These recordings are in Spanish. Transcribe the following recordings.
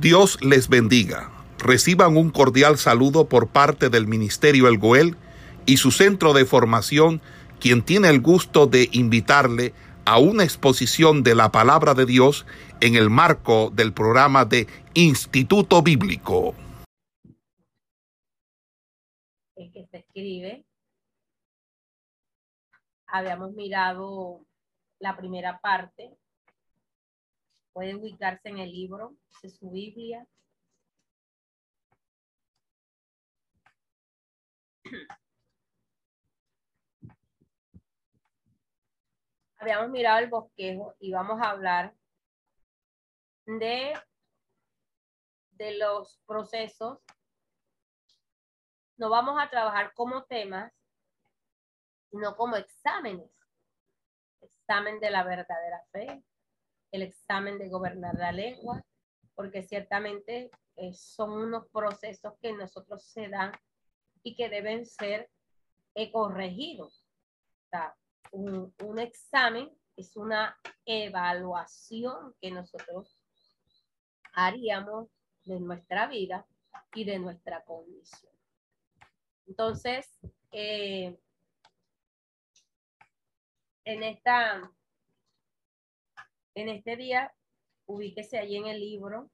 Dios les bendiga. Reciban un cordial saludo por parte del Ministerio El Goel y su centro de formación, quien tiene el gusto de invitarle a una exposición de la palabra de Dios en el marco del programa de Instituto Bíblico. Es que se escribe. Habíamos mirado la primera parte. Puede ubicarse en el libro de su Biblia. habíamos mirado el bosquejo y vamos a hablar de, de los procesos. No vamos a trabajar como temas, sino como exámenes. Examen de la verdadera fe, el examen de gobernar la lengua, porque ciertamente eh, son unos procesos que nosotros se dan y que deben ser corregidos un, examen es una evaluación que nosotros haríamos de nuestra vida y de nuestra condición. Entonces, eh, en esta, en este día, ubíquese allí en el libro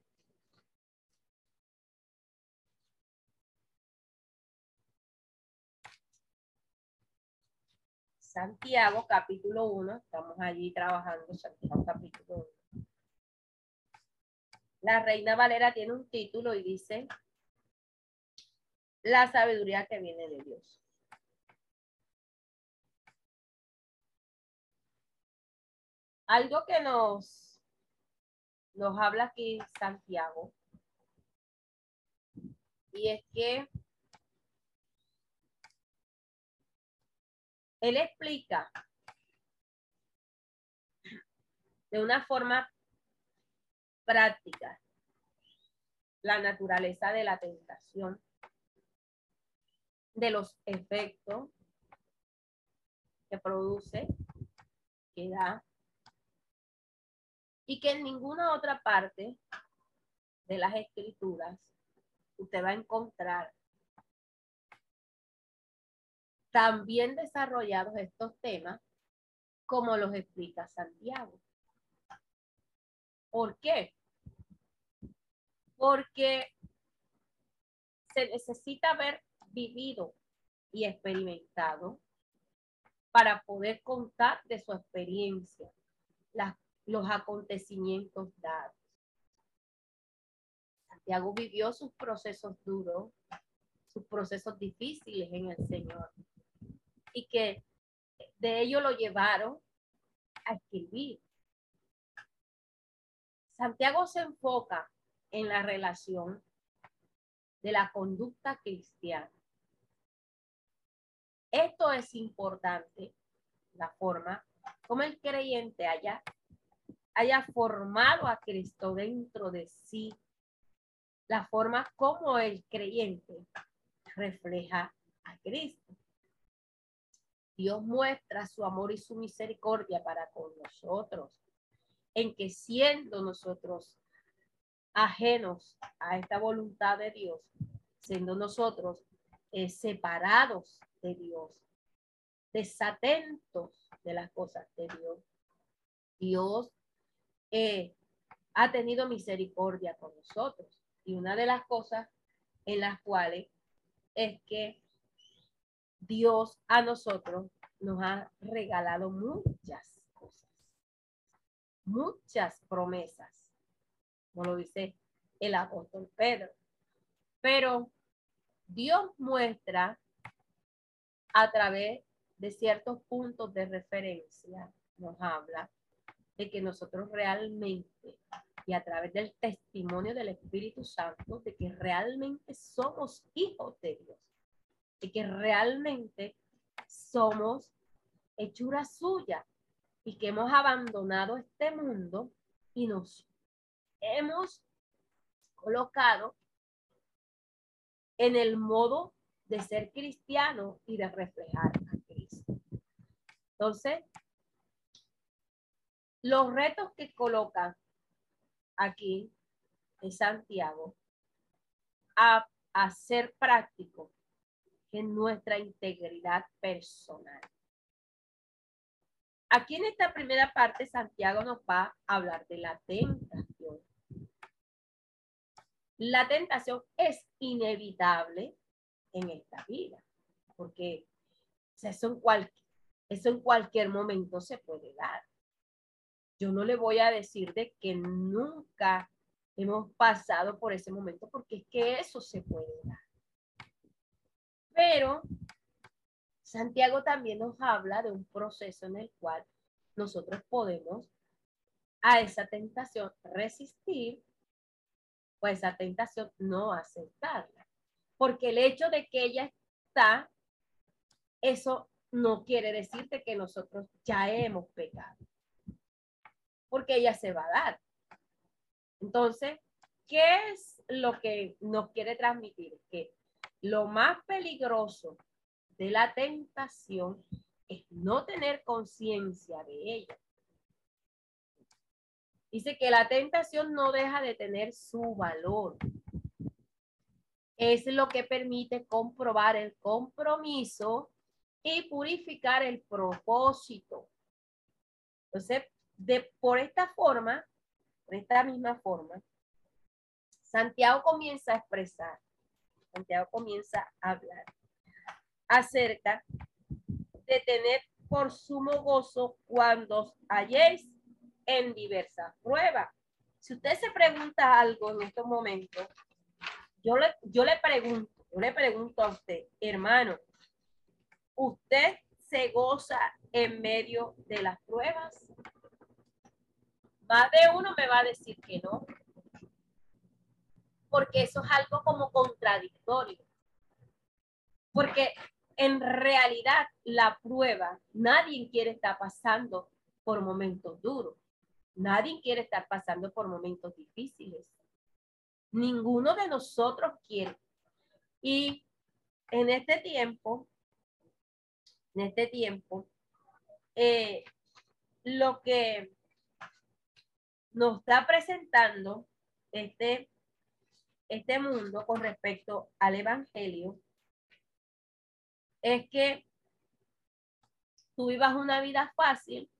Santiago capítulo 1, estamos allí trabajando Santiago capítulo 1. La Reina Valera tiene un título y dice, la sabiduría que viene de Dios. Algo que nos, nos habla aquí Santiago, y es que Él explica de una forma práctica la naturaleza de la tentación, de los efectos que produce, que da, y que en ninguna otra parte de las escrituras usted va a encontrar también desarrollados estos temas como los explica Santiago. ¿Por qué? Porque se necesita haber vivido y experimentado para poder contar de su experiencia los acontecimientos dados. Santiago vivió sus procesos duros, sus procesos difíciles en el Señor y que de ello lo llevaron a escribir. Santiago se enfoca en la relación de la conducta cristiana. Esto es importante, la forma como el creyente haya, haya formado a Cristo dentro de sí, la forma como el creyente refleja a Cristo. Dios muestra su amor y su misericordia para con nosotros, en que siendo nosotros ajenos a esta voluntad de Dios, siendo nosotros eh, separados de Dios, desatentos de las cosas de Dios, Dios eh, ha tenido misericordia con nosotros. Y una de las cosas en las cuales es que Dios a nosotros nos ha regalado muchas cosas, muchas promesas, como lo dice el apóstol Pedro. Pero Dios muestra a través de ciertos puntos de referencia, nos habla de que nosotros realmente, y a través del testimonio del Espíritu Santo, de que realmente somos hijos de Dios y que realmente somos hechura suya y que hemos abandonado este mundo y nos hemos colocado en el modo de ser cristiano y de reflejar a Cristo. Entonces, los retos que colocan aquí de Santiago a hacer práctico en nuestra integridad personal. Aquí en esta primera parte, Santiago nos va a hablar de la tentación. La tentación es inevitable en esta vida, porque eso en, cual, eso en cualquier momento se puede dar. Yo no le voy a decir de que nunca hemos pasado por ese momento, porque es que eso se puede dar. Pero Santiago también nos habla de un proceso en el cual nosotros podemos a esa tentación resistir o a esa tentación no aceptarla. Porque el hecho de que ella está, eso no quiere decirte que nosotros ya hemos pecado. Porque ella se va a dar. Entonces, ¿qué es lo que nos quiere transmitir? Que lo más peligroso de la tentación es no tener conciencia de ella. Dice que la tentación no deja de tener su valor. Es lo que permite comprobar el compromiso y purificar el propósito. Entonces, de, por esta forma, de esta misma forma, Santiago comienza a expresar, Santiago comienza a hablar acerca de tener por sumo gozo cuando halléis en diversas pruebas. Si usted se pregunta algo en estos momentos, yo le, yo le pregunto, yo le pregunto a usted, hermano, ¿usted se goza en medio de las pruebas? Más de uno me va a decir que no, porque eso es algo como contradictorio. Porque en realidad la prueba, nadie quiere estar pasando por momentos duros. Nadie quiere estar pasando por momentos difíciles. Ninguno de nosotros quiere. Y en este tiempo, en este tiempo, eh, lo que nos está presentando este, este mundo con respecto al Evangelio es que tú vivas una vida fácil,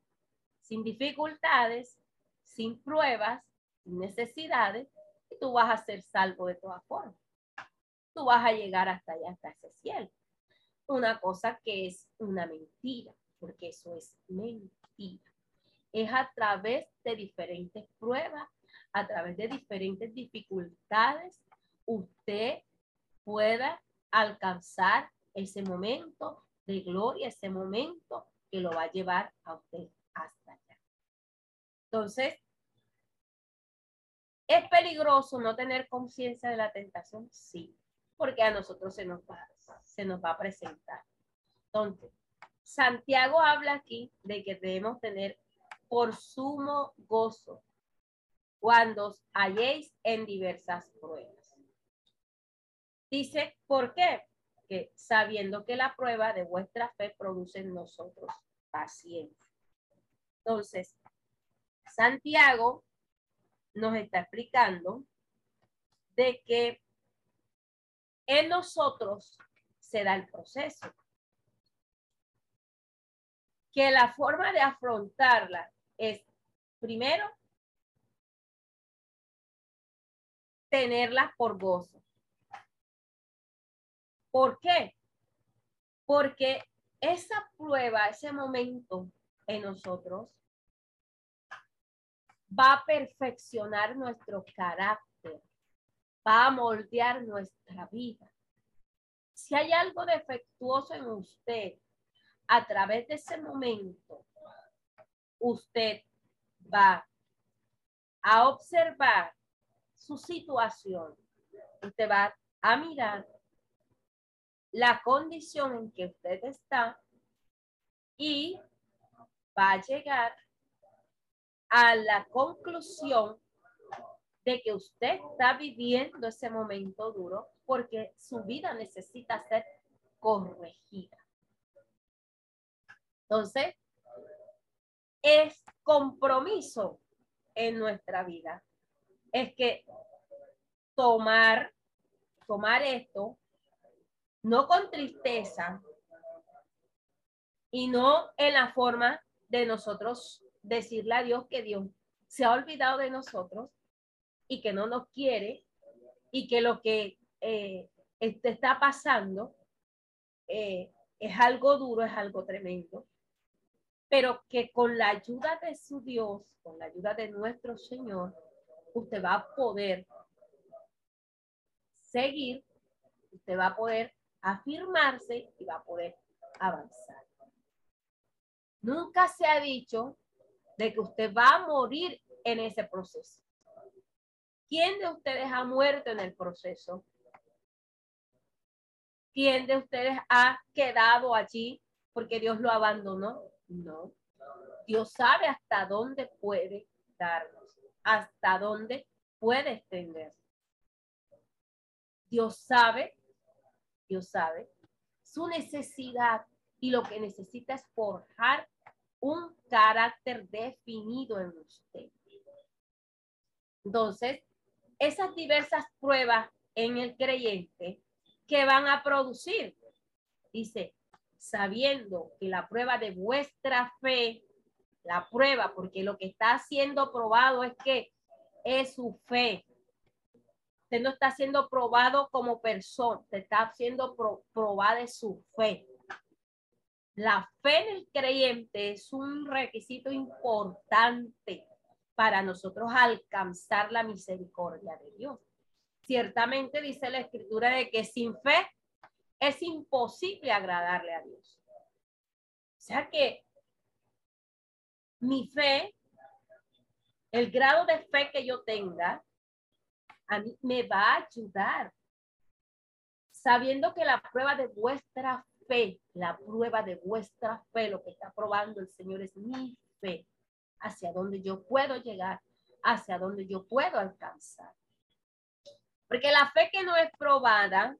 sin dificultades, sin pruebas, sin necesidades, y tú vas a ser salvo de todas formas. Tú vas a llegar hasta allá, hasta ese cielo. Una cosa que es una mentira, porque eso es mentira. Es a través de diferentes pruebas, a través de diferentes dificultades, usted pueda alcanzar ese momento de gloria, ese momento que lo va a llevar a usted hasta allá. Entonces, ¿es peligroso no tener conciencia de la tentación? Sí, porque a nosotros se nos va, se nos va a presentar. Entonces, Santiago habla aquí de que debemos tener por sumo gozo cuando halléis en diversas pruebas. Dice, ¿por qué? sabiendo que la prueba de vuestra fe produce en nosotros paciencia. Entonces, Santiago nos está explicando de que en nosotros se da el proceso. Que la forma de afrontarla es, primero, tenerla por gozo. ¿Por qué? Porque esa prueba, ese momento en nosotros va a perfeccionar nuestro carácter, va a moldear nuestra vida. Si hay algo defectuoso en usted, a través de ese momento, usted va a observar su situación. Usted va a mirar la condición en que usted está y va a llegar a la conclusión de que usted está viviendo ese momento duro porque su vida necesita ser corregida. Entonces, es compromiso en nuestra vida. Es que tomar, tomar esto, no con tristeza y no en la forma de nosotros decirle a Dios que Dios se ha olvidado de nosotros y que no nos quiere y que lo que eh, este está pasando eh, es algo duro, es algo tremendo, pero que con la ayuda de su Dios, con la ayuda de nuestro Señor, usted va a poder seguir, usted va a poder afirmarse y va a poder avanzar. Nunca se ha dicho de que usted va a morir en ese proceso. ¿Quién de ustedes ha muerto en el proceso? ¿Quién de ustedes ha quedado allí porque Dios lo abandonó? No. Dios sabe hasta dónde puede darnos, hasta dónde puede extender. Dios sabe, Dios sabe su necesidad y lo que necesita es forjar un carácter definido en usted. Entonces, esas diversas pruebas en el creyente que van a producir, dice, sabiendo que la prueba de vuestra fe, la prueba, porque lo que está siendo probado es que es su fe. Usted no está siendo probado como persona, usted está siendo probada de su fe. La fe en el creyente es un requisito importante para nosotros alcanzar la misericordia de Dios. Ciertamente dice la escritura de que sin fe es imposible agradarle a Dios. O sea que mi fe, el grado de fe que yo tenga, a mí me va a ayudar. Sabiendo que la prueba de vuestra fe, la prueba de vuestra fe, lo que está probando el Señor es mi fe, hacia donde yo puedo llegar, hacia donde yo puedo alcanzar. Porque la fe que no es probada,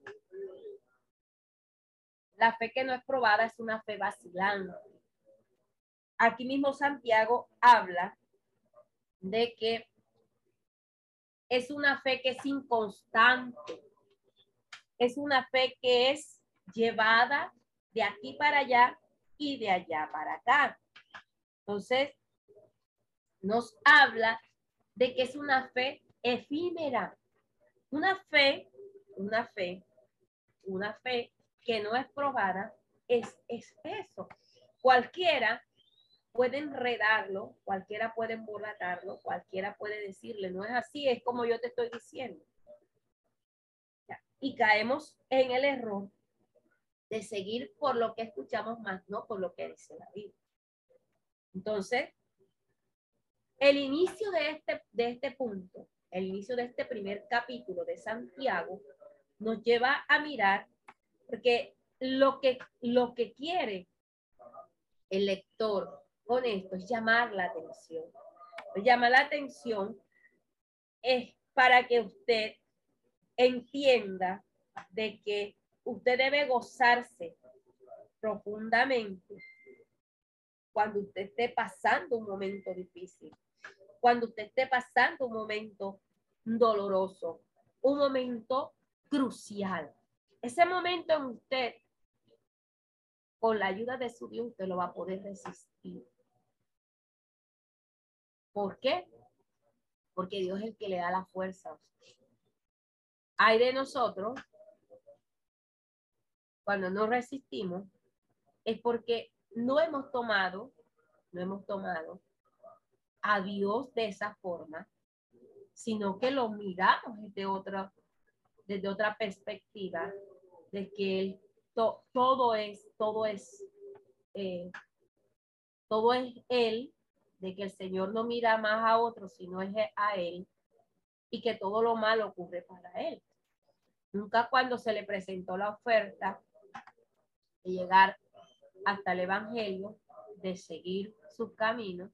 la fe que no es probada es una fe vacilante. Aquí mismo Santiago habla de que es una fe que es inconstante, es una fe que es llevada de aquí para allá y de allá para acá. Entonces, nos habla de que es una fe efímera, una fe, una fe, una fe que no es probada, es, es eso. Cualquiera puede enredarlo, cualquiera puede embolatarlo, cualquiera puede decirle, no es así, es como yo te estoy diciendo. Y caemos en el error de seguir por lo que escuchamos más, no por lo que dice la Biblia. Entonces, el inicio de este, de este punto, el inicio de este primer capítulo de Santiago, nos lleva a mirar, porque lo que, lo que quiere el lector con esto es llamar la atención. Llama la atención es para que usted entienda de que usted debe gozarse profundamente cuando usted esté pasando un momento difícil, cuando usted esté pasando un momento doloroso, un momento crucial. Ese momento en usted, con la ayuda de su Dios, usted lo va a poder resistir. ¿Por qué? Porque Dios es el que le da la fuerza a usted. Hay de nosotros cuando no resistimos, es porque no hemos tomado, no hemos tomado a Dios de esa forma, sino que lo miramos desde otra, desde otra perspectiva, de que todo es, todo es, eh, todo es Él, de que el Señor no mira más a otro, sino es a Él, y que todo lo malo ocurre para Él. Nunca cuando se le presentó la oferta de llegar hasta el Evangelio, de seguir sus caminos,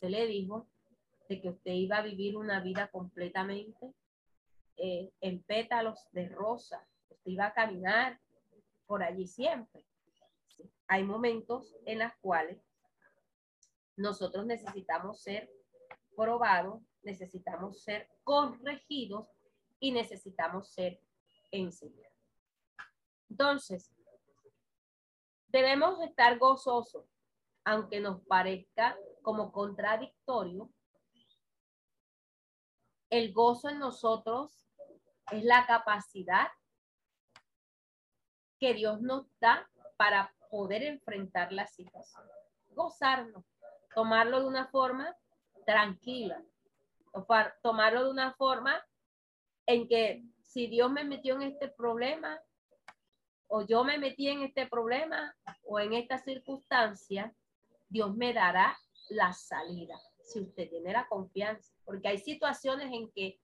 se le dijo de que usted iba a vivir una vida completamente eh, en pétalos de rosa. Iba a caminar por allí siempre. Hay momentos en los cuales nosotros necesitamos ser probados, necesitamos ser corregidos y necesitamos ser enseñados. Entonces, debemos estar gozosos, aunque nos parezca como contradictorio. El gozo en nosotros es la capacidad que Dios nos da para poder enfrentar la situación. Gozarnos, tomarlo de una forma tranquila, tomarlo de una forma en que si Dios me metió en este problema o yo me metí en este problema o en esta circunstancia, Dios me dará la salida. Si usted tiene la confianza, porque hay situaciones en que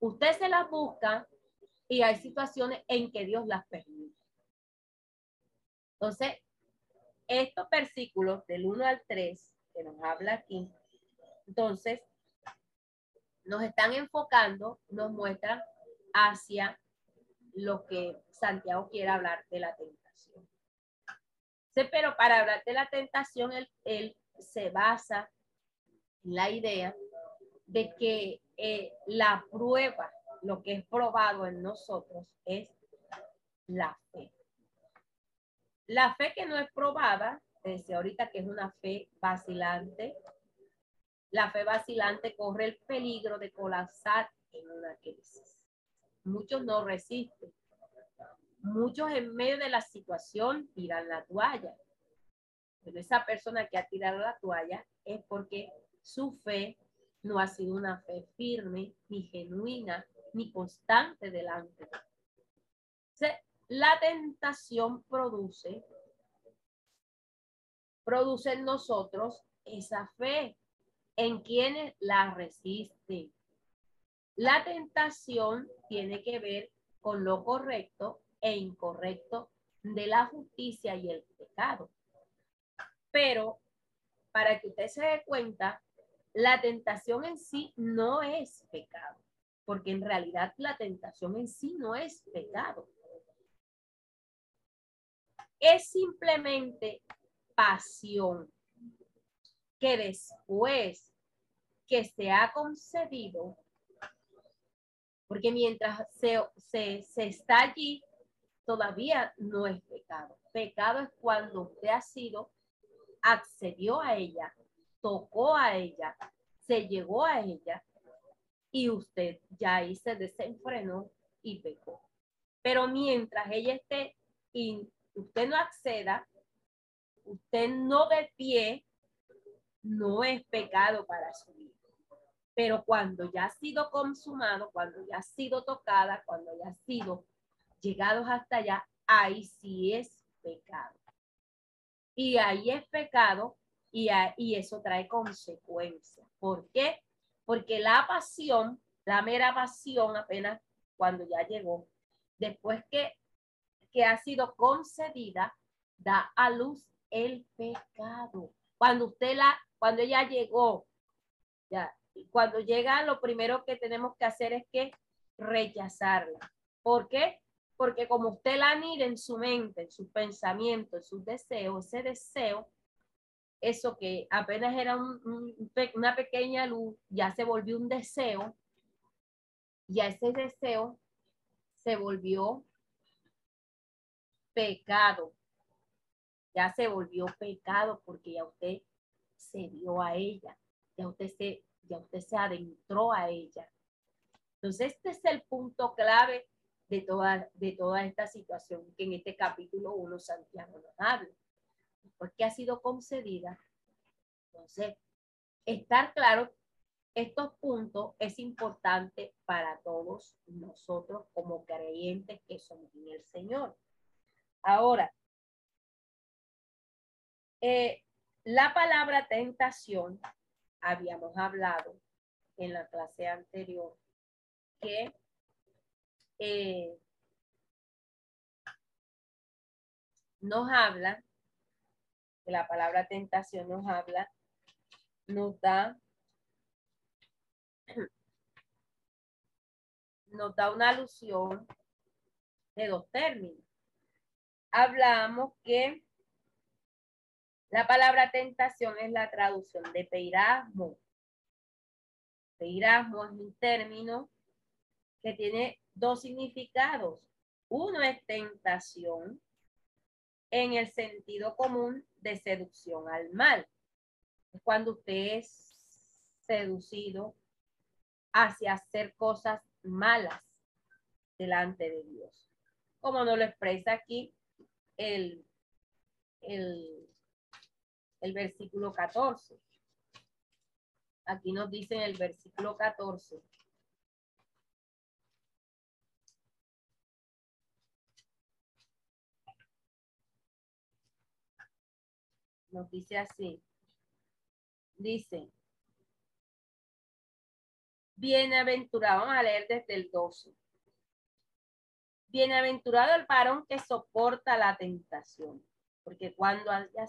usted se las busca y hay situaciones en que Dios las permite. Entonces, estos versículos del 1 al 3 que nos habla aquí, entonces, nos están enfocando, nos muestran hacia lo que Santiago quiere hablar de la tentación. Sí, pero para hablar de la tentación, él, se basa en la idea de que eh, la prueba, lo que es probado en nosotros, es la fe. La fe que no es probada, desde ahorita que es una fe vacilante, la fe vacilante corre el peligro de colapsar en una crisis. Muchos no resisten. Muchos en medio de la situación tiran la toalla. Pero esa persona que ha tirado la toalla es porque su fe no ha sido una fe firme, ni genuina, ni constante delante. La tentación produce, produce en nosotros esa fe en quienes la resisten. La tentación tiene que ver con lo correcto e incorrecto de la justicia y el pecado. Pero para que usted se dé cuenta, la tentación en sí no es pecado, porque en realidad la tentación en sí no es pecado. Es simplemente pasión que después que se ha concedido, porque mientras se, se, está allí, todavía no es pecado. Pecado es cuando usted ha sido, accedió a ella, tocó a ella, se llegó a ella y usted ya ahí se desenfrenó y pecó. Pero mientras ella esté y usted no acceda, usted no de pie, no es pecado para su vida. Pero cuando ya ha sido consumado, cuando ya ha sido tocada, cuando ya ha sido llegados hasta allá, ahí sí es pecado. Y ahí es pecado y, y eso trae consecuencias. ¿Por qué? Porque la pasión, la mera pasión apenas cuando ya llegó, después que, que ha sido concedida, da a luz el pecado. Cuando usted la, cuando ella llegó, ya cuando llega, lo primero que tenemos que hacer es que rechazarla. ¿Por qué? Porque como usted la anida en su mente, en su pensamiento, en sus deseos, ese deseo, eso que apenas era una pequeña luz, ya se volvió un deseo, y a ese deseo se volvió pecado. Ya se volvió pecado porque ya usted se dio a ella, ya usted se ya usted se adentró a ella. Entonces, este es el punto clave de toda, de toda esta situación que en este capítulo 1 Santiago nos habla. Porque ha sido concedida. Entonces, estar claro, estos puntos es importante para todos nosotros como creyentes que somos en el Señor. Ahora, eh, la palabra tentación habíamos hablado en la clase anterior que eh, nos habla, la palabra tentación nos habla, nos da, nos da una alusión de dos términos. Hablamos que la palabra tentación es la traducción de peirasmo. Peirasmo es un término que tiene dos significados. Uno es tentación en el sentido común de seducción al mal. Es cuando usted es seducido hacia hacer cosas malas delante de Dios. Como nos lo expresa aquí el, el, el versículo 14. Aquí nos dice en el versículo 14. Nos dice así. Dice, bienaventurado, a leer desde el 12. Bienaventurado el varón que soporta la tentación, porque cuando haya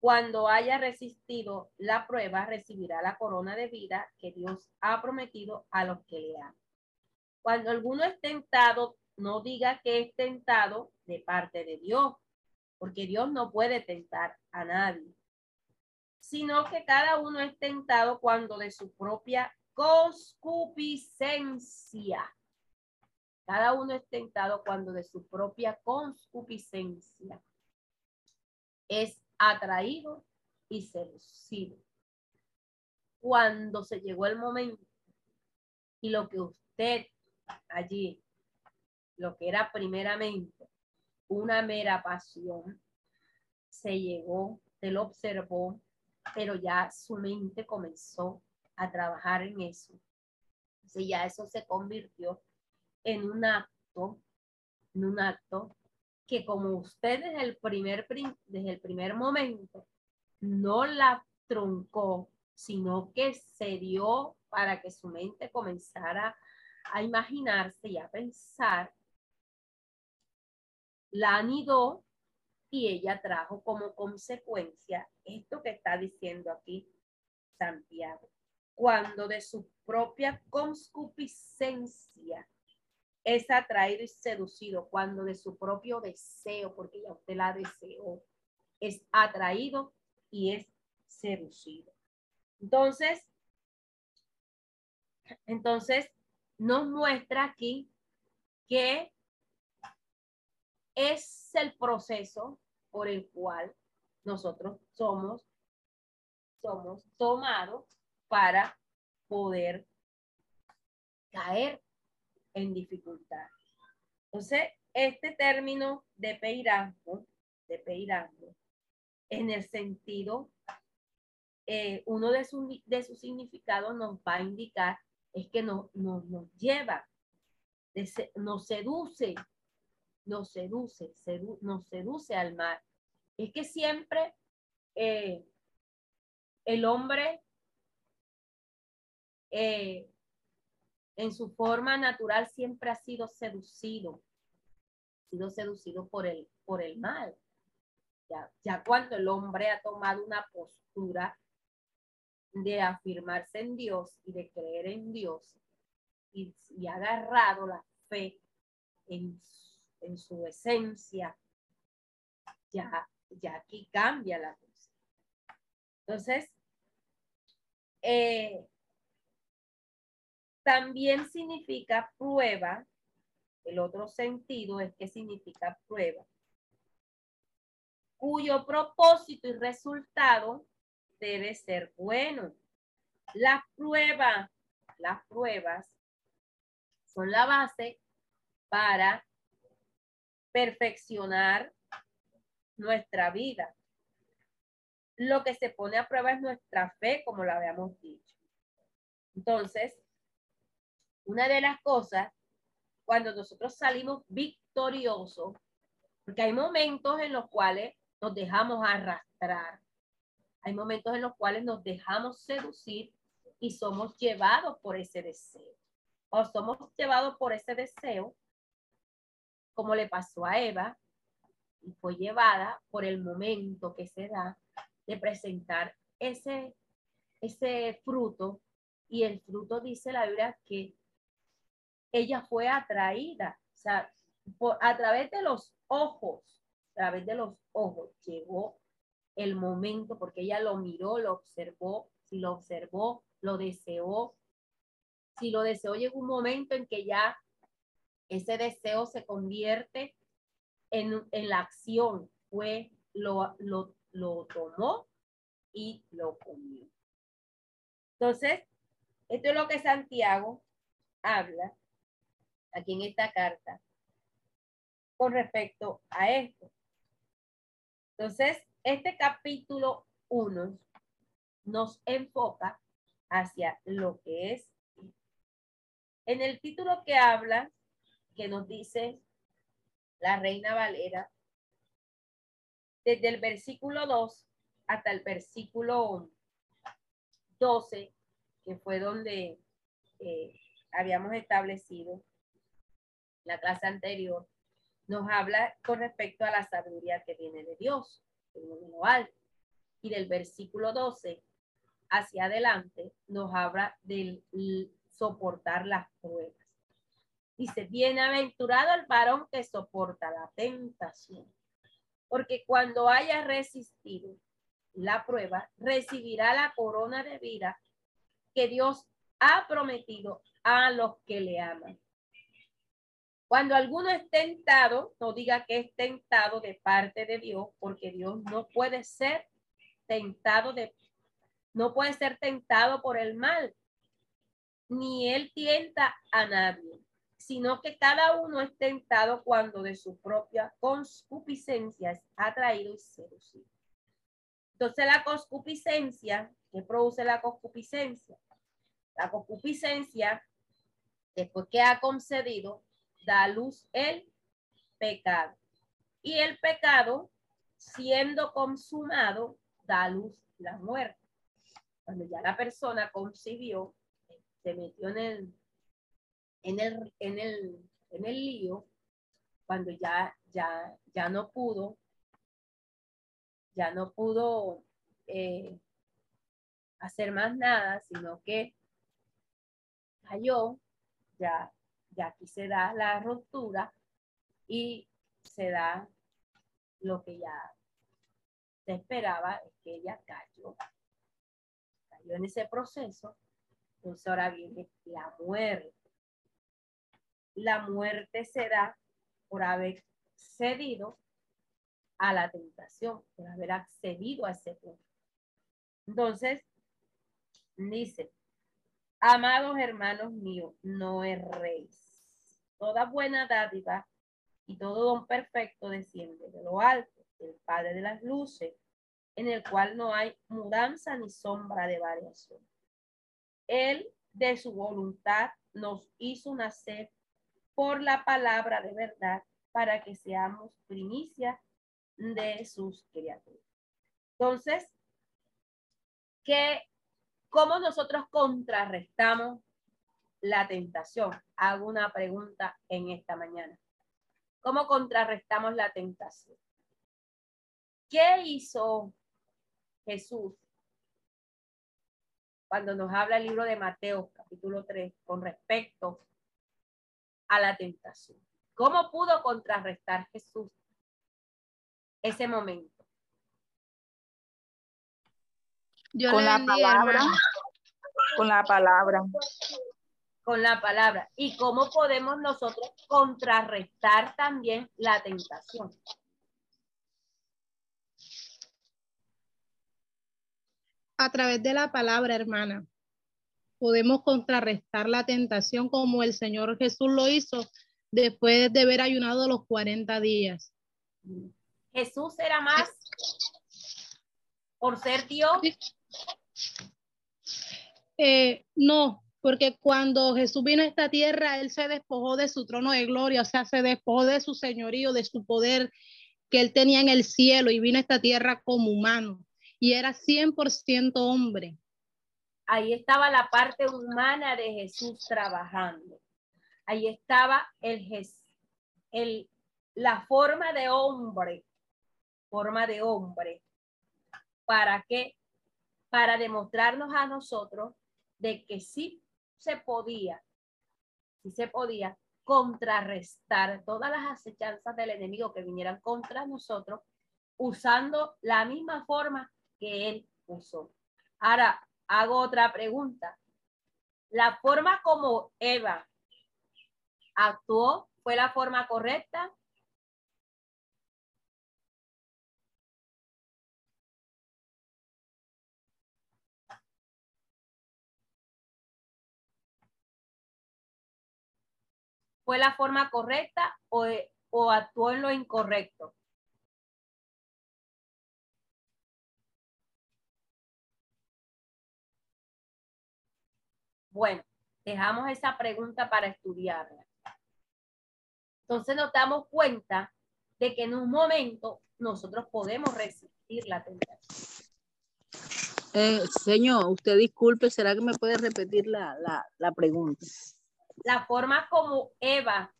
cuando haya resistido la prueba, recibirá la corona de vida que Dios ha prometido a los que le aman. Cuando alguno es tentado, no diga que es tentado de parte de Dios, porque Dios no puede tentar a nadie, sino que cada uno es tentado cuando de su propia concupiscencia. Cada uno es tentado cuando de su propia concupiscencia es atraído y seducido. Cuando se llegó el momento y lo que usted allí, lo que era primeramente una mera pasión, se llegó, se lo observó, pero ya su mente comenzó a trabajar en eso. Entonces ya eso se convirtió en un acto, en un acto que como usted desde el primer, desde el primer momento no la truncó, sino que se dio para que su mente comenzara a imaginarse y a pensar, la anidó y ella trajo como consecuencia esto que está diciendo aquí Santiago. Cuando de su propia concupiscencia es atraído y seducido cuando de su propio deseo, porque ya usted la deseó, es atraído y es seducido. Entonces, entonces nos muestra aquí que es el proceso por el cual nosotros somos, somos tomados para poder caer en dificultad. Entonces, este término de peirazgo, de peirazgo, en el sentido, eh, uno de, de sus significados nos va a indicar es que nos, nos, lleva, nos seduce, nos seduce, nos seduce al mar. Es que siempre eh, el hombre eh, en su forma natural siempre ha sido seducido, sido seducido por el, por el mal. Ya, ya cuando el hombre ha tomado una postura de afirmarse en Dios y de creer en Dios y, ha agarrado la fe en, en su esencia, ya, ya aquí cambia la cosa. Entonces, eh, también significa prueba. El otro sentido es que significa prueba, cuyo propósito y resultado debe ser bueno. Las pruebas, las pruebas son la base para perfeccionar nuestra vida. Lo que se pone a prueba es nuestra fe, como lo habíamos dicho. Entonces, una de las cosas, cuando nosotros salimos victoriosos, porque hay momentos en los cuales nos dejamos arrastrar, hay momentos en los cuales nos dejamos seducir y somos llevados por ese deseo. O somos llevados por ese deseo, como le pasó a Eva, y fue llevada por el momento que se da de presentar ese, ese fruto. Y el fruto dice la Biblia que ella fue atraída, o sea, a través de los ojos, a través de los ojos llegó el momento porque ella lo miró, lo observó, si lo observó, lo deseó si lo deseó llega un momento en que ya ese deseo se convierte en, en la acción, fue, lo, lo, lo tomó y lo comió. Entonces, esto es lo que Santiago habla aquí en esta carta con respecto a esto. Entonces, este capítulo 1 nos enfoca hacia lo que es. En el título que habla, que nos dice la Reina Valera, desde el versículo 2 hasta el versículo 12, que fue donde eh, habíamos establecido la clase anterior, nos habla con respecto a la sabiduría que viene de Dios. Y del versículo 12 hacia adelante nos habla del soportar las pruebas. Dice, bienaventurado el varón que soporta la tentación, porque cuando haya resistido la prueba, recibirá la corona de vida que Dios ha prometido a los que le aman. Cuando alguno es tentado, no diga que es tentado de parte de Dios, porque Dios no puede ser tentado de no puede ser tentado por el mal, ni él tienta a nadie, sino que cada uno es tentado cuando de su propia concupiscencia es atraído y seducido. Entonces la concupiscencia, ¿qué produce la concupiscencia? La concupiscencia, después que ha concedido, da luz el pecado. Y el pecado, siendo consumado, da luz la muerte. Cuando ya la persona concibió, se metió en el, en el, en el, en el lío, cuando ya, ya, ya no pudo, ya no pudo eh, hacer más nada, sino que cayó, ya, ya aquí se da la ruptura y se da lo que ya se esperaba, es que ella cayó. Cayó en ese proceso, entonces ahora viene la muerte. La muerte se da por haber cedido a la tentación, por haber accedido a ese punto. Entonces, dice, amados hermanos míos, no erréis. Toda buena dádiva y todo don perfecto desciende de lo alto, del Padre de las luces, en el cual no hay mudanza ni sombra de variación. Él, de su voluntad, nos hizo nacer por la palabra de verdad para que seamos primicia de sus criaturas. Entonces, ¿qué, ¿cómo nosotros contrarrestamos la tentación? Hago una pregunta en esta mañana. ¿Cómo contrarrestamos la tentación? ¿Qué hizo Jesús cuando nos habla el libro de Mateo, capítulo 3, con respecto a la tentación? ¿Cómo pudo contrarrestar Jesús ese momento? Con la palabra. Con la palabra. Con la palabra. ¿Y cómo podemos nosotros contrarrestar también la tentación? A través de la palabra, hermana, podemos contrarrestar la tentación como el Señor Jesús lo hizo después de haber ayunado los 40 días. Jesús era más por ser Dios. Eh, no, porque cuando Jesús vino a esta tierra, Él se despojó de su trono de gloria, o sea, se despojó de su señorío, de su poder que Él tenía en el cielo y vino a esta tierra como humano y era 100% hombre. Ahí estaba la parte humana de Jesús trabajando. Ahí estaba el, el, la forma de hombre forma de hombre. ¿Para qué? Para demostrarnos a nosotros de que sí se podía, sí se podía contrarrestar todas las acechanzas del enemigo que vinieran contra nosotros usando la misma forma que él usó. Ahora, hago otra pregunta. La forma como Eva actuó fue la forma correcta. ¿Fue la forma correcta o, actuó en lo incorrecto? Bueno, dejamos esa pregunta para estudiarla. Entonces nos damos cuenta de que en un momento nosotros podemos resistir la tentación. Eh, señor, usted disculpe, ¿será que me puede repetir la, la, la pregunta? La forma como Eva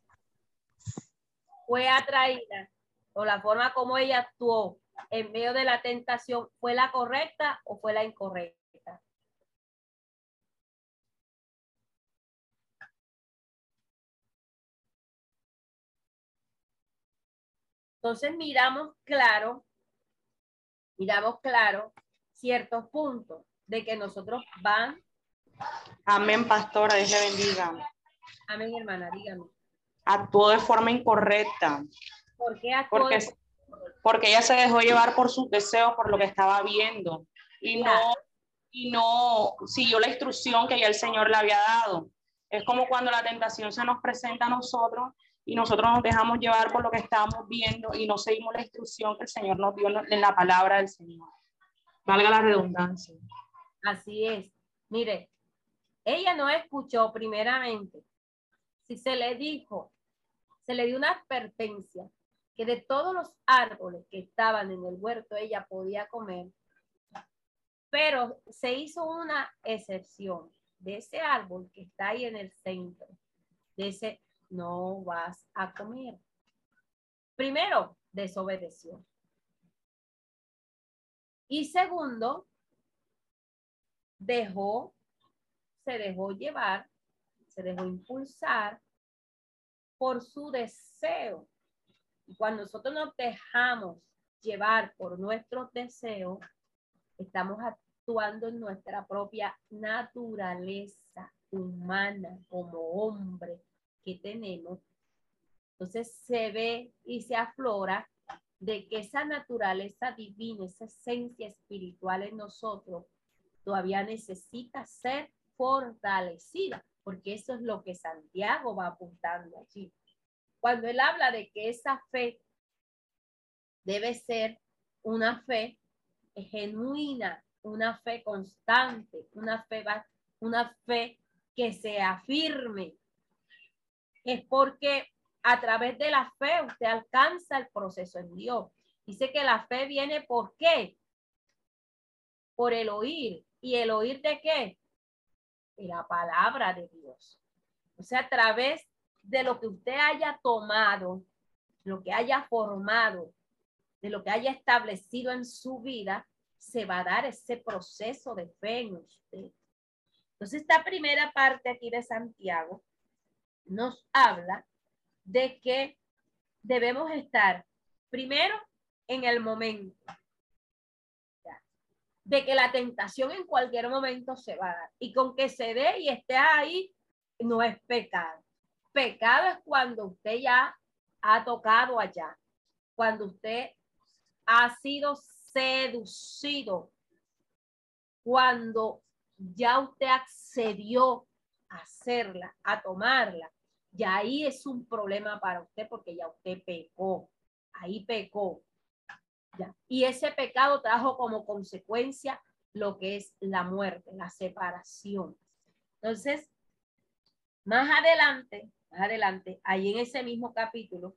fue atraída o la forma como ella actuó en medio de la tentación, ¿fue la correcta o fue la incorrecta? Entonces miramos claro, miramos claro ciertos puntos de que nosotros van. Amén, pastora, Dios le bendiga. Amén, hermana, dígame. Actuó de forma incorrecta. ¿Por qué actuó? Porque, porque ella se dejó llevar por sus deseos, por lo que estaba viendo. Y no, y no siguió la instrucción que ya el Señor le había dado. Es como cuando la tentación se nos presenta a nosotros y nosotros nos dejamos llevar por lo que estábamos viendo y no seguimos la instrucción que el Señor nos dio en la palabra del Señor. Valga la redundancia. Así es. Mire, ella no escuchó primeramente. Si se le dijo, se le dio una advertencia que de todos los árboles que estaban en el huerto ella podía comer, pero se hizo una excepción de ese árbol que está ahí en el centro, de ese no vas a comer. Primero, desobedeció. Y segundo, dejó, se dejó llevar, se dejó impulsar por su deseo. Y cuando nosotros nos dejamos llevar por nuestros deseos, estamos actuando en nuestra propia naturaleza humana como hombre, que tenemos, entonces se ve y se aflora de que esa naturaleza divina, esa esencia espiritual en nosotros, todavía necesita ser fortalecida, porque eso es lo que Santiago va apuntando allí. Cuando él habla de que esa fe debe ser una fe genuina, una fe constante, una fe, una fe que se afirme, es porque a través de la fe usted alcanza el proceso en Dios. Dice que la fe viene por qué? Por el oír. ¿Y el oír de qué? La palabra de Dios. O sea, a través de lo que usted haya tomado, lo que haya formado, de lo que haya establecido en su vida, se va a dar ese proceso de fe en usted. Entonces, esta primera parte aquí de Santiago nos habla de que debemos estar primero en el momento, de que la tentación en cualquier momento se va a dar y con que se dé y esté ahí no es pecado. Pecado es cuando usted ya ha tocado allá, cuando usted ha sido seducido, cuando ya usted accedió hacerla, a tomarla, ya ahí es un problema para usted porque ya usted pecó, ahí pecó. Y ese pecado trajo como consecuencia lo que es la muerte, la separación. Entonces, más adelante, más adelante, ahí en ese mismo capítulo,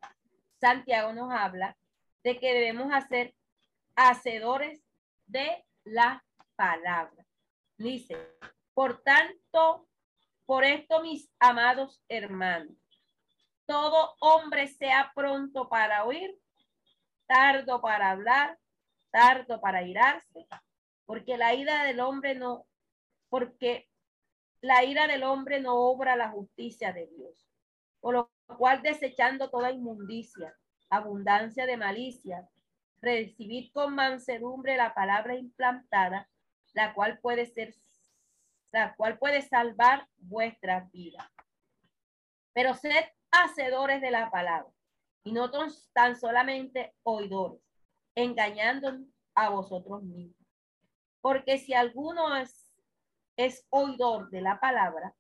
Santiago nos habla de que debemos hacer hacedores de la palabra. Dice, por tanto, por esto, mis amados hermanos, todo hombre sea pronto para oír, tardo para hablar, tardo para irarse, porque la ira del hombre no, porque la ira del hombre no obra la justicia de Dios. Por lo cual, desechando toda inmundicia, abundancia de malicia, recibir con mansedumbre la palabra implantada, la cual puede ser la cual puede salvar vuestras vidas. Pero sed hacedores de la palabra y no tan solamente oidores, engañando a vosotros mismos. Porque si alguno es, es oidor de la palabra,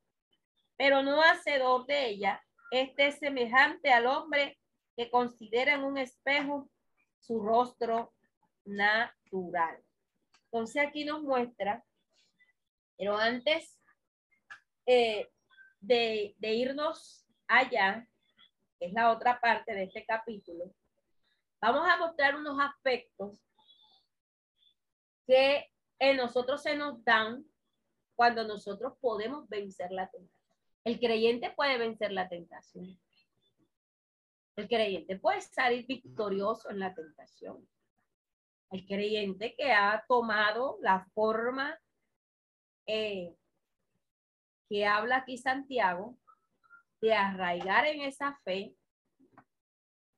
pero no hacedor de ella, este es semejante al hombre que considera en un espejo su rostro natural. Entonces aquí nos muestra, pero antes eh, de, de irnos allá, es la otra parte de este capítulo, vamos a mostrar unos aspectos que en nosotros se nos dan cuando nosotros podemos vencer la tentación. El creyente puede vencer la tentación. El creyente puede salir victorioso en la tentación. El creyente que ha tomado la forma eh, que habla aquí Santiago de arraigar en esa fe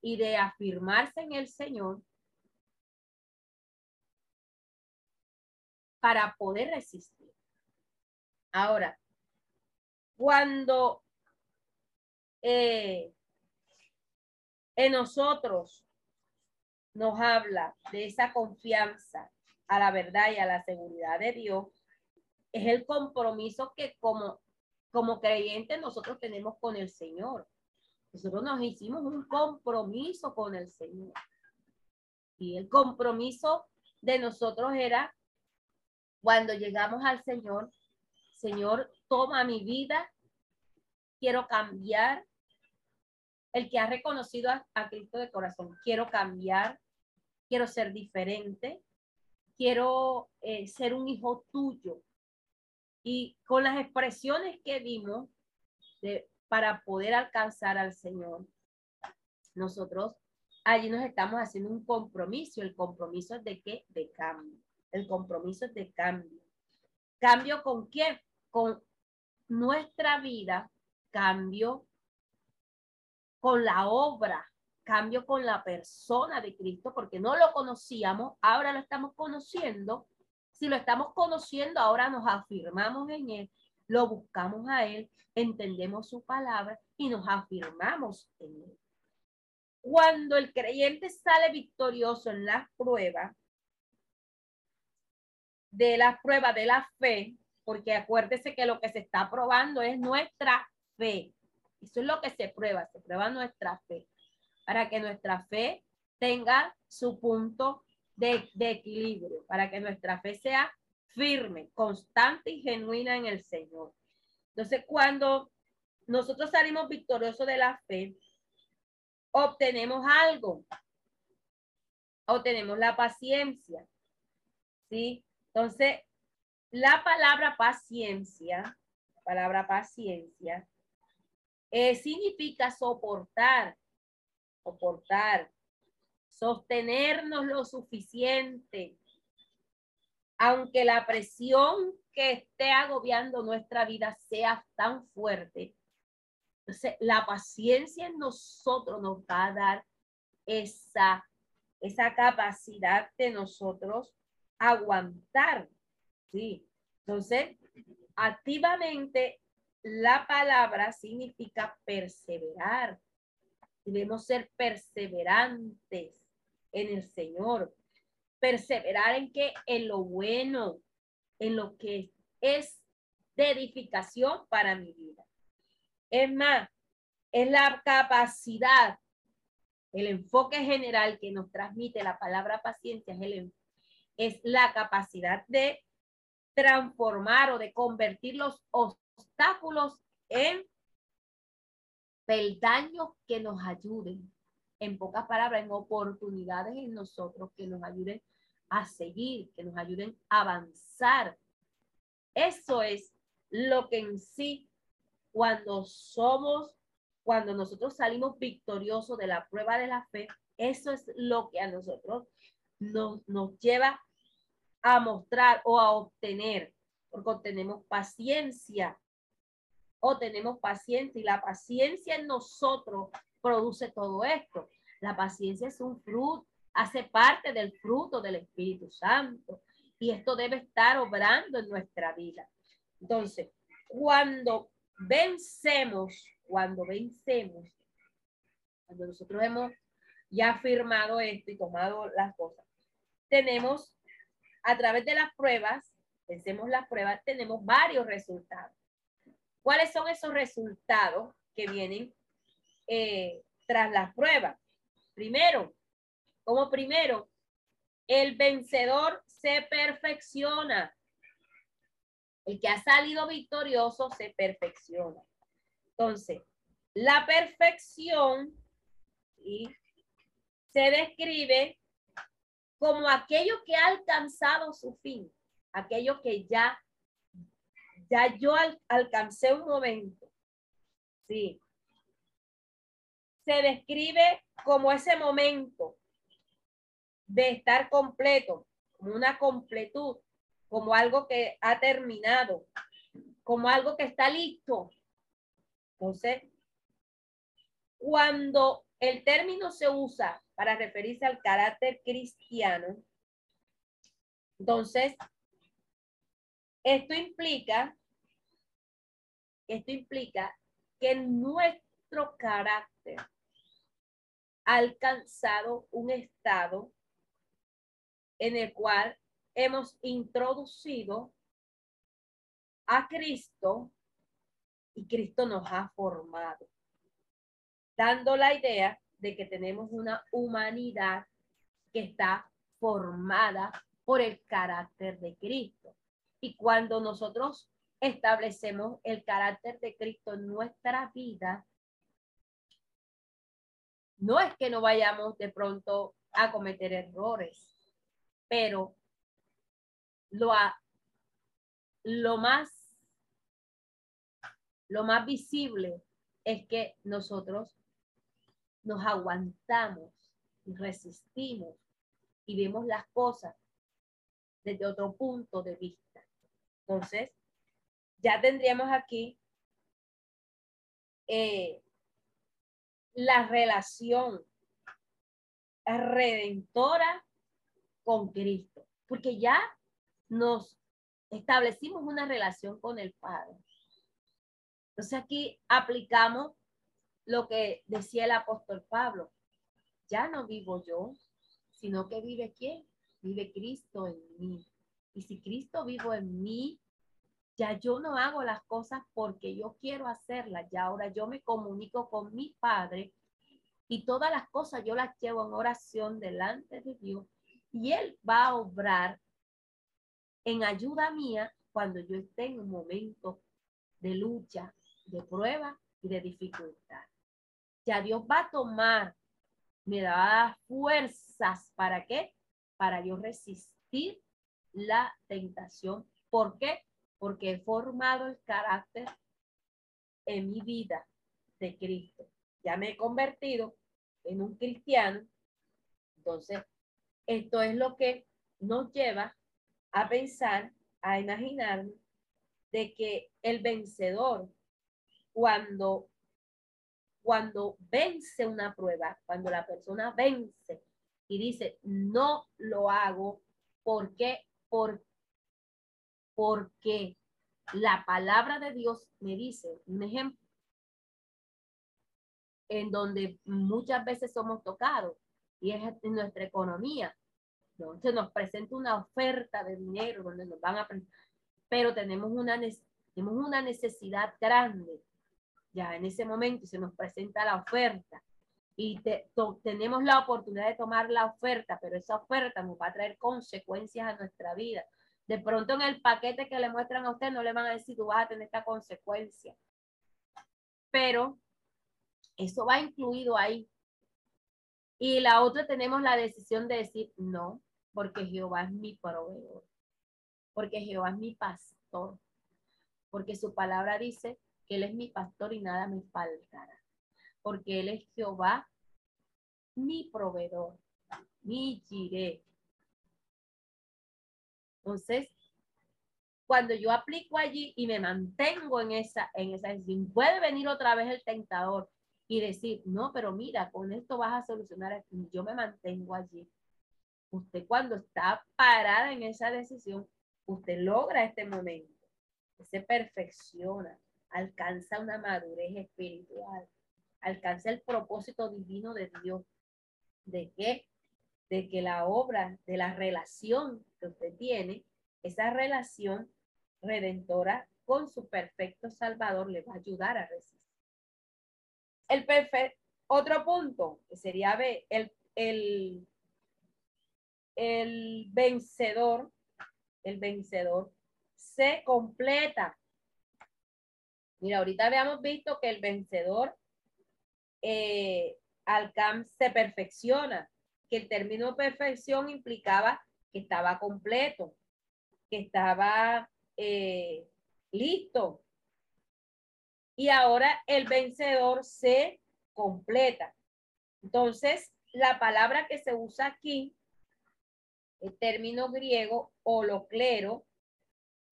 y de afirmarse en el Señor para poder resistir. Ahora, cuando eh, en nosotros nos habla de esa confianza a la verdad y a la seguridad de Dios, es el compromiso que como, como creyentes nosotros tenemos con el Señor. Nosotros nos hicimos un compromiso con el Señor. Y el compromiso de nosotros era cuando llegamos al Señor, Señor, toma mi vida, quiero cambiar. El que ha reconocido a, Cristo de corazón, quiero cambiar, quiero ser diferente, quiero eh, ser un hijo tuyo. Y con las expresiones que dimos de, para poder alcanzar al Señor, nosotros allí nos estamos haciendo un compromiso. El compromiso es de qué? De cambio. El compromiso es de cambio. ¿Cambio con quién? Con nuestra vida, cambio con la obra, cambio con la persona de Cristo, porque no lo conocíamos, ahora lo estamos conociendo. Si lo estamos conociendo, ahora nos afirmamos en Él, lo buscamos a Él, entendemos su palabra y nos afirmamos en Él. Cuando el creyente sale victorioso en las pruebas, de la prueba de la fe, porque acuérdese que lo que se está probando es nuestra fe. Eso es lo que se prueba, se prueba nuestra fe, para que nuestra fe tenga su punto de, equilibrio, para que nuestra fe sea firme, constante y genuina en el Señor. Entonces, cuando nosotros salimos victoriosos de la fe, obtenemos algo, obtenemos la paciencia, ¿sí? Entonces, la palabra paciencia, palabra paciencia, eh, significa soportar, soportar, sostenernos lo suficiente, aunque la presión que esté agobiando nuestra vida sea tan fuerte. Entonces, la paciencia en nosotros nos va a dar esa, esa capacidad de nosotros aguantar, ¿sí? Entonces, activamente la palabra significa perseverar. Debemos ser perseverantes en el Señor. Perseverar en que en lo bueno, en lo que es de edificación para mi vida. Es más, es la capacidad, el enfoque general que nos transmite la palabra paciencia, es el, es la capacidad de transformar o de convertir los obstáculos en peldaños que nos ayuden. En pocas palabras, en oportunidades en nosotros que nos ayuden a seguir, que nos ayuden a avanzar. Eso es lo que en sí, cuando somos, cuando nosotros salimos victoriosos de la prueba de la fe, eso es lo que a nosotros nos, nos lleva a mostrar o a obtener, porque tenemos paciencia o tenemos paciencia y la paciencia en nosotros produce todo esto. La paciencia es un fruto, hace parte del fruto del Espíritu Santo y esto debe estar obrando en nuestra vida. Entonces, cuando vencemos, cuando vencemos, cuando nosotros hemos ya firmado esto y tomado las cosas, tenemos a través de las pruebas, pensemos las pruebas, tenemos varios resultados. ¿Cuáles son esos resultados que vienen eh, tras las pruebas? Primero, como primero, el vencedor se perfecciona. El que ha salido victorioso se perfecciona. Entonces, la perfección se describe como aquello que ha alcanzado su fin, aquello que ya, ya yo alcancé un momento. Sí. Se describe como ese momento de estar completo, como una completud, como algo que ha terminado, como algo que está listo. Entonces, cuando el término se usa para referirse al carácter cristiano, entonces, esto implica, esto implica que nuestro carácter alcanzado un estado en el cual hemos introducido a Cristo y Cristo nos ha formado, dando la idea de que tenemos una humanidad que está formada por el carácter de Cristo. Y cuando nosotros establecemos el carácter de Cristo en nuestra vida, no es que no vayamos de pronto a cometer errores, pero lo, lo más lo más visible es que nosotros nos aguantamos y resistimos y vemos las cosas desde otro punto de vista. Entonces, ya tendríamos aquí eh, la relación redentora con Cristo, porque ya nos establecimos una relación con el Padre. Entonces aquí aplicamos lo que decía el apóstol Pablo. Ya no vivo yo, sino que vive quién? Vive Cristo en mí. Y si Cristo vivo en mí, ya yo no hago las cosas porque yo quiero hacerlas. Ya ahora yo me comunico con mi Padre y todas las cosas yo las llevo en oración delante de Dios y Él va a obrar en ayuda mía cuando yo esté en un momento de lucha, de prueba y de dificultad. Ya Dios va a tomar, me da fuerzas para qué? Para yo resistir la tentación. ¿Por qué? Porque he formado el carácter en mi vida de Cristo. Ya me he convertido en un cristiano. Entonces, esto es lo que nos lleva a pensar, a imaginar de que el vencedor, cuando, cuando vence una prueba, cuando la persona vence y dice, no lo hago, ¿por qué? Por, porque la palabra de Dios me dice, un ejemplo, en donde muchas veces somos tocados y es en nuestra economía. Entonces nos presenta una oferta de dinero donde nos van a pero tenemos una, tenemos una necesidad grande ya en ese momento se nos presenta la oferta y tenemos la oportunidad de tomar la oferta, pero esa oferta nos va a traer consecuencias a nuestra vida. De pronto en el paquete que le muestran a usted no le van a decir tú vas a tener esta consecuencia, pero eso va incluido ahí. Y la otra tenemos la decisión de decir, no, porque Jehová es mi proveedor, porque Jehová es mi pastor, porque su palabra dice que Él es mi pastor y nada me faltará, porque Él es Jehová, mi proveedor, mi giré. Entonces, cuando yo aplico allí y me mantengo en esa, en esa decisión, puede venir otra vez el tentador y decir, no, pero mira, con esto vas a solucionar, yo me mantengo allí. Usted cuando está parada en esa decisión, usted logra este momento. se perfecciona, alcanza una madurez espiritual, alcanza el propósito divino de Dios. ¿De qué? De que la obra, de la relación que usted tiene, esa relación redentora con su perfecto Salvador le va a ayudar a resistir. El perfecto, otro punto que sería el, el, el vencedor, el vencedor se completa. Mira, ahorita habíamos visto que el vencedor eh, se perfecciona, que el término perfección implicaba estaba completo, que estaba eh, listo. Y ahora el vencedor se completa. Entonces, la palabra que se usa aquí, el término griego holoclero,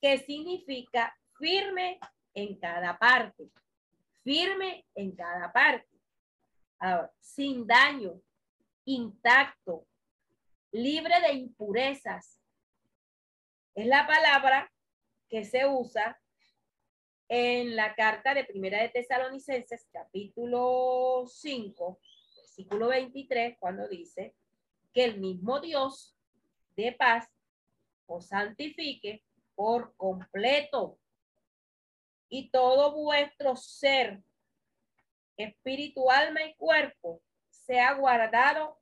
que significa firme en cada parte, firme en cada parte. sin daño, intacto, libre de impurezas. Es la palabra que se usa en la carta de Primera de Tesalonicenses, capítulo 5, versículo 23, cuando dice que el mismo Dios de paz os santifique por completo y todo vuestro ser, espíritu, alma y cuerpo, sea guardado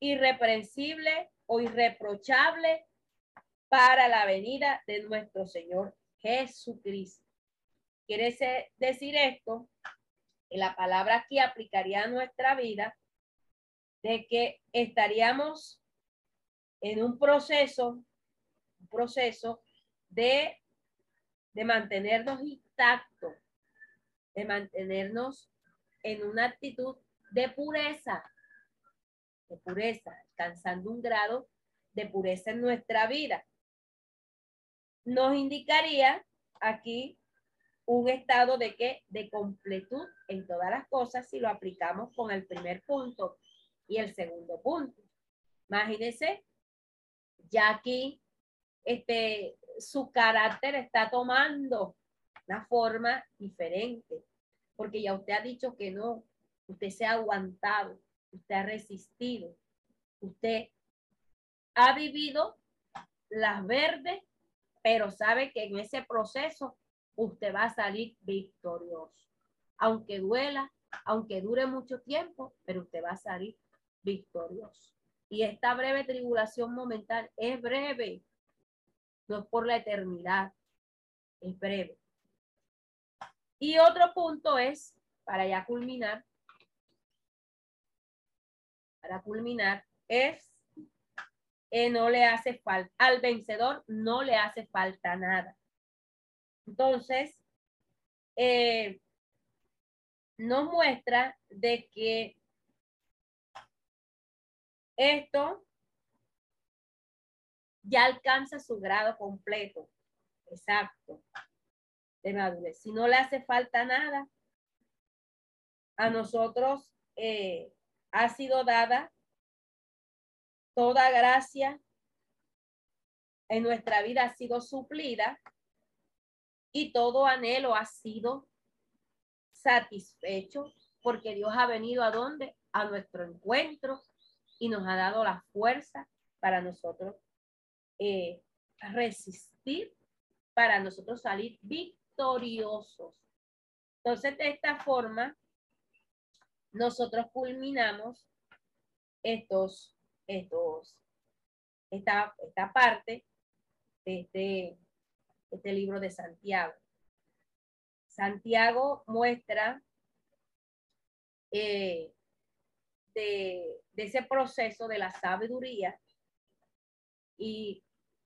irreprensible o irreprochable para la venida de nuestro Señor Jesucristo. Quiere decir esto, que la palabra aquí aplicaría a nuestra vida, de que estaríamos en un proceso, un proceso de, de mantenernos intactos, de mantenernos en una actitud de pureza, de pureza, alcanzando un grado de pureza en nuestra vida nos indicaría aquí un estado de qué? De completud en todas las cosas si lo aplicamos con el primer punto y el segundo punto. Imagínense, ya aquí este, su carácter está tomando una forma diferente, porque ya usted ha dicho que no, usted se ha aguantado, usted ha resistido, usted ha vivido las verdes pero sabe que en ese proceso usted va a salir victorioso. Aunque duela, aunque dure mucho tiempo, pero usted va a salir victorioso. Y esta breve tribulación momental es breve, no es por la eternidad, es breve. Y otro punto es, para ya culminar, para culminar, es eh, no le hace falta, al vencedor no le hace falta nada. Entonces, eh, nos muestra de que esto ya alcanza su grado completo, exacto, de madurez. Si no le hace falta nada, a nosotros eh, ha sido dada toda gracia en nuestra vida ha sido suplida y todo anhelo ha sido satisfecho porque Dios ha venido a dónde? A nuestro encuentro y nos ha dado la fuerza para nosotros eh, resistir, para nosotros salir victoriosos. Entonces, de esta forma, nosotros culminamos estos estos, esta, esta parte de este, este libro de Santiago. Santiago muestra eh, de, ese proceso de la sabiduría y,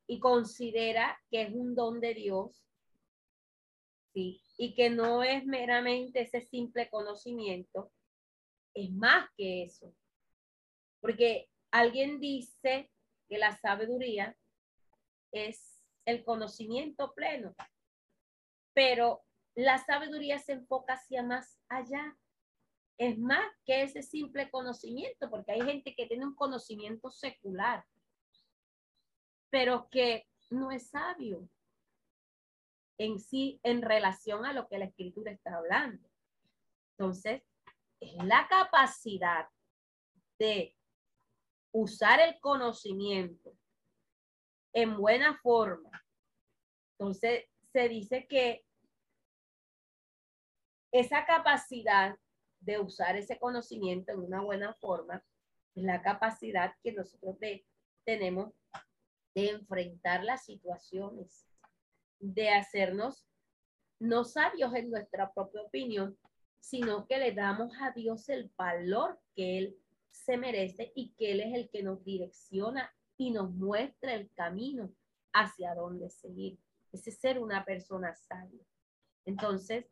y, considera que es un don de Dios, ¿sí? y que no es meramente ese simple conocimiento, es más que eso. Porque Alguien dice que la sabiduría es el conocimiento pleno, pero la sabiduría se enfoca hacia más allá. Es más que ese simple conocimiento, porque hay gente que tiene un conocimiento secular, pero que no es sabio en sí en relación a lo que la escritura está hablando. Entonces, es la capacidad de usar el conocimiento en buena forma. Entonces, se dice que esa capacidad de usar ese conocimiento en una buena forma es la capacidad que nosotros tenemos de enfrentar las situaciones, de hacernos no sabios en nuestra propia opinión, sino que le damos a Dios el valor que Él se merece y que Él es el que nos direcciona y nos muestra el camino hacia dónde seguir. Ese ser una persona sabia. Entonces,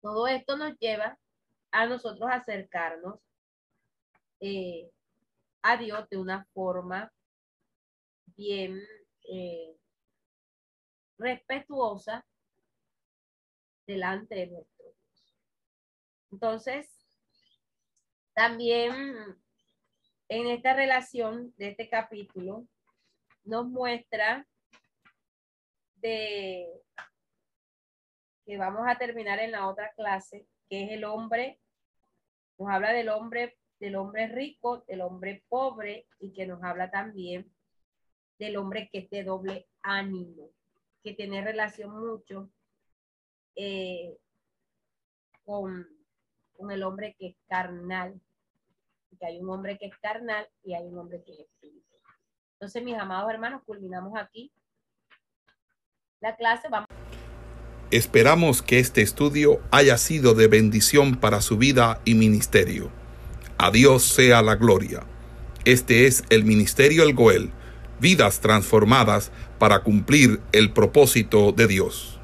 todo esto nos lleva a nosotros acercarnos eh, a Dios de una forma bien eh, respetuosa delante de nuestro. Entonces, también en esta relación de este capítulo nos muestra de que vamos a terminar en la otra clase, que es el hombre, nos habla del hombre, del hombre rico, del hombre pobre y que nos habla también del hombre que es de doble ánimo, que tiene relación mucho eh, con, con el hombre que es carnal, que hay un hombre que es carnal y hay un hombre que es espíritu. Entonces, mis amados hermanos, culminamos aquí la clase. Vamos. Esperamos que este estudio haya sido de bendición para su vida y ministerio. A Dios sea la gloria. Este es el Ministerio El Goel, vidas transformadas para cumplir el propósito de Dios.